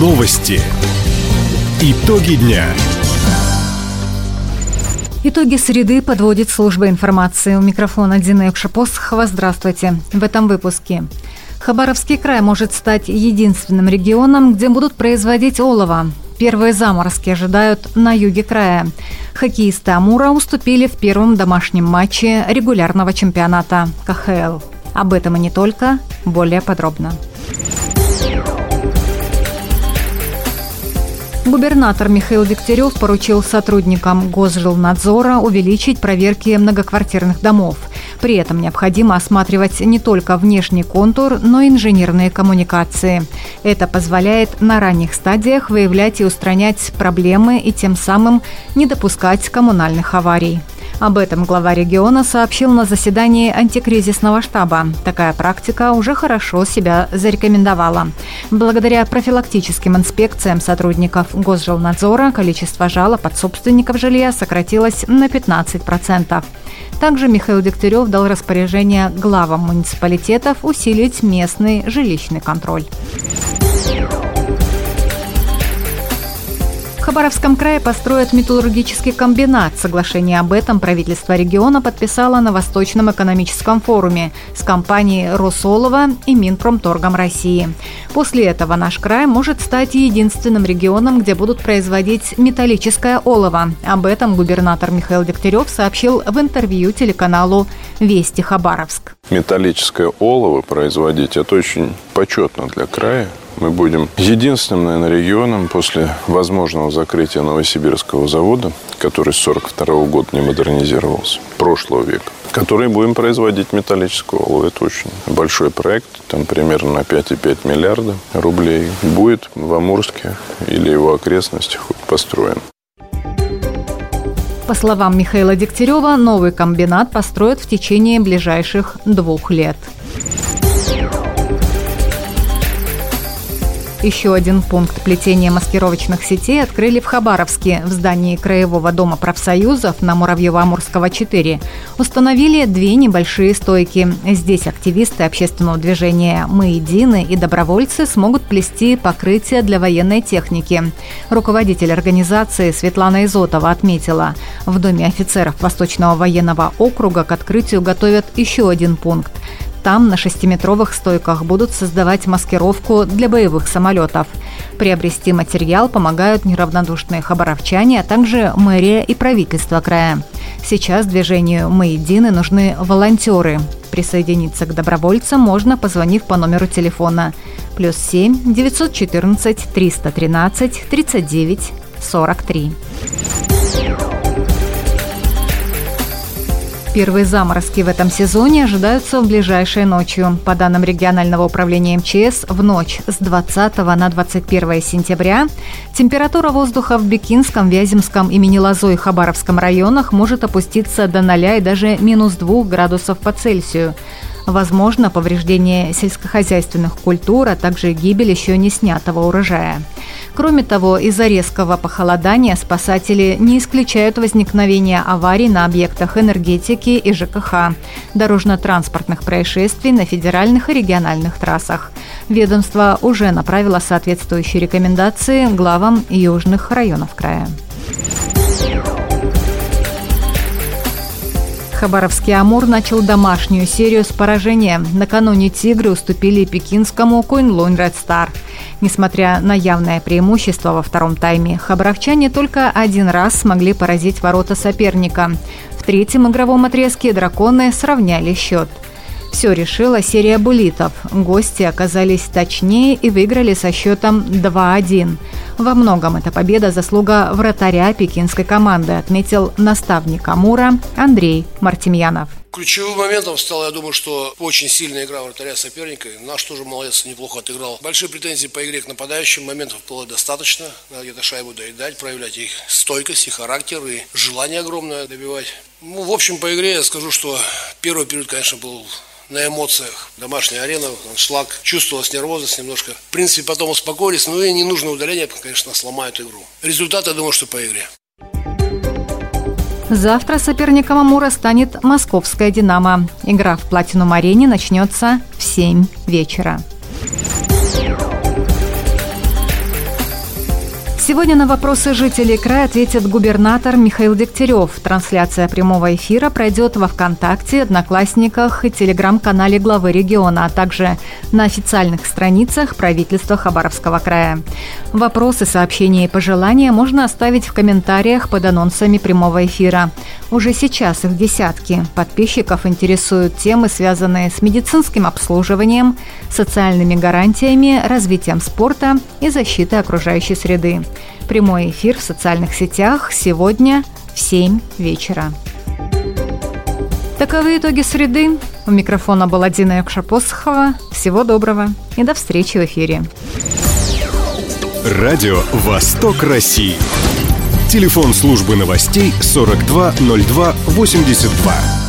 Новости. Итоги дня. Итоги среды подводит служба информации. У микрофона Дина Якшапосхова. Здравствуйте. В этом выпуске. Хабаровский край может стать единственным регионом, где будут производить олово. Первые заморозки ожидают на юге края. Хоккеисты Амура уступили в первом домашнем матче регулярного чемпионата КХЛ. Об этом и не только, более подробно. Губернатор Михаил Дегтярев поручил сотрудникам Госжилнадзора увеличить проверки многоквартирных домов. При этом необходимо осматривать не только внешний контур, но и инженерные коммуникации. Это позволяет на ранних стадиях выявлять и устранять проблемы и тем самым не допускать коммунальных аварий. Об этом глава региона сообщил на заседании антикризисного штаба. Такая практика уже хорошо себя зарекомендовала. Благодаря профилактическим инспекциям сотрудников Госжилнадзора количество жалоб от собственников жилья сократилось на 15%. Также Михаил Дегтярев дал распоряжение главам муниципалитетов усилить местный жилищный контроль. Хабаровском крае построят металлургический комбинат. Соглашение об этом правительство региона подписало на Восточном экономическом форуме с компанией «Росолова» и Минпромторгом России. После этого наш край может стать единственным регионом, где будут производить металлическое олово. Об этом губернатор Михаил Дегтярев сообщил в интервью телеканалу «Вести Хабаровск». Металлическое олово производить – это очень почетно для края мы будем единственным, наверное, регионом после возможного закрытия Новосибирского завода, который с 1942 года не модернизировался, прошлого века, который будем производить металлическую олово. Это очень большой проект, там примерно на 5,5 миллиарда рублей. Будет в Амурске или его окрестностях построен. По словам Михаила Дегтярева, новый комбинат построят в течение ближайших двух лет. Еще один пункт плетения маскировочных сетей открыли в Хабаровске. В здании Краевого дома профсоюзов на Муравьево-Амурского 4 установили две небольшие стойки. Здесь активисты общественного движения «Мы едины» и добровольцы смогут плести покрытие для военной техники. Руководитель организации Светлана Изотова отметила, в Доме офицеров Восточного военного округа к открытию готовят еще один пункт. Там на шестиметровых стойках будут создавать маскировку для боевых самолетов. Приобрести материал помогают неравнодушные хабаровчане, а также мэрия и правительство края. Сейчас движению «Мы едины» нужны волонтеры. Присоединиться к добровольцам можно, позвонив по номеру телефона плюс 7 914 313 39 43. Первые заморозки в этом сезоне ожидаются в ближайшей ночью. По данным регионального управления МЧС, в ночь с 20 на 21 сентября температура воздуха в Бекинском, Вяземском и Минилазой Хабаровском районах может опуститься до 0 и даже минус 2 градусов по Цельсию. Возможно повреждение сельскохозяйственных культур, а также гибель еще не снятого урожая. Кроме того, из-за резкого похолодания спасатели не исключают возникновение аварий на объектах энергетики и ЖКХ, дорожно-транспортных происшествий на федеральных и региональных трассах. Ведомство уже направило соответствующие рекомендации главам южных районов края. Хабаровский «Амур» начал домашнюю серию с поражения. Накануне «Тигры» уступили пекинскому «Куинлунь Ред Стар». Несмотря на явное преимущество во втором тайме, хабаровчане только один раз смогли поразить ворота соперника. В третьем игровом отрезке «Драконы» сравняли счет – все решила серия буллитов. Гости оказались точнее и выиграли со счетом 2-1. Во многом эта победа заслуга вратаря пекинской команды, отметил наставник Амура Андрей Мартемьянов. Ключевым моментом стало, я думаю, что очень сильная игра вратаря соперника. Наш тоже молодец, неплохо отыграл. Большие претензии по игре к нападающим. Моментов было достаточно. Надо где-то шайбу доедать, проявлять их стойкость, и характер, и желание огромное добивать. Ну, в общем, по игре я скажу, что первый период, конечно, был на эмоциях. Домашняя арена, шлак, чувствовалась нервозность немножко. В принципе, потом успокоились, но и ненужное удаление, конечно, сломают игру. Результат, я думаю, что по игре. Завтра соперником Амура станет московская «Динамо». Игра в «Платинум-арене» начнется в 7 вечера. Сегодня на вопросы жителей края ответит губернатор Михаил Дегтярев. Трансляция прямого эфира пройдет во ВКонтакте, Одноклассниках и телеграм-канале главы региона, а также на официальных страницах правительства Хабаровского края. Вопросы, сообщения и пожелания можно оставить в комментариях под анонсами прямого эфира. Уже сейчас их десятки. Подписчиков интересуют темы, связанные с медицинским обслуживанием, социальными гарантиями, развитием спорта и защитой окружающей среды. Прямой эфир в социальных сетях сегодня в 7 вечера. Таковы итоги среды. У микрофона была Дина Якшапосхова. Всего доброго и до встречи в эфире. Радио «Восток России». Телефон службы новостей 420282.